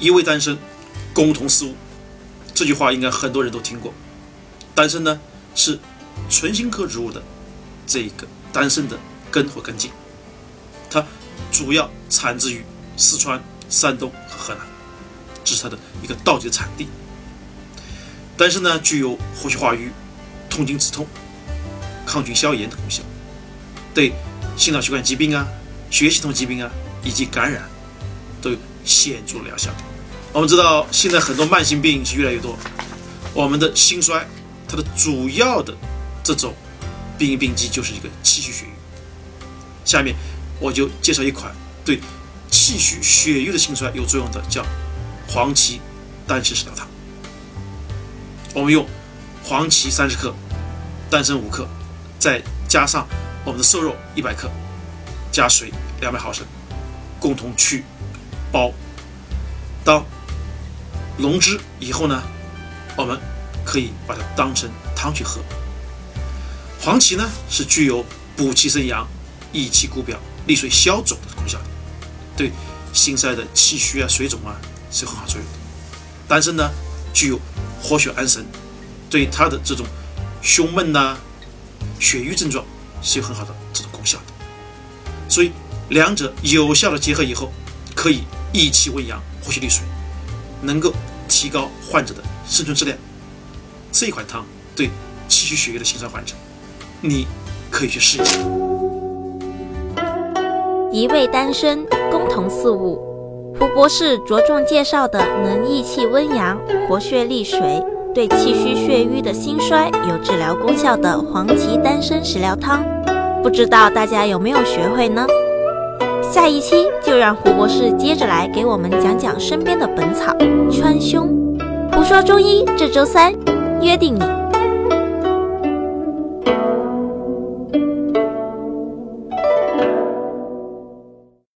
一味单身，共同四物。这句话应该很多人都听过。单身呢是纯新科植物的这个单身的根或根茎，它主要产自于四川、山东和河南，这是它的一个道地的产地。单身呢具有活血化瘀、痛经止痛、抗菌消炎的功效，对心脑血管疾病啊、血液系统疾病啊以及感染都有显著疗效。我们知道现在很多慢性病是越来越多，我们的心衰，它的主要的这种病因病机就是一个气虚血瘀。下面我就介绍一款对气虚血瘀的心衰有作用的，叫黄芪丹参食疗汤。我们用黄芪三十克，丹参五克，再加上我们的瘦肉一百克，加水两百毫升，共同去煲。当浓汁以后呢，我们可以把它当成汤去喝。黄芪呢是具有补气生阳、益气固表、利水消肿的功效，对心塞的气虚啊、水肿啊是有很好作用的。丹参呢具有活血安神，对它的这种胸闷呐、血瘀症状是有很好的这种功效的。所以两者有效的结合以后，可以益气温阳、活血利水，能够。提高患者的生存质量，这一款汤对气虚血瘀的心衰患者，你可以去试一下。一味丹参，共同四物。胡博士着重介绍的能益气温阳、活血利水，对气虚血瘀的心衰有治疗功效的黄芪丹参食疗汤，不知道大家有没有学会呢？下一期就让胡博士接着来给我们讲讲身边的本草川芎。胡说中医这周三约定你。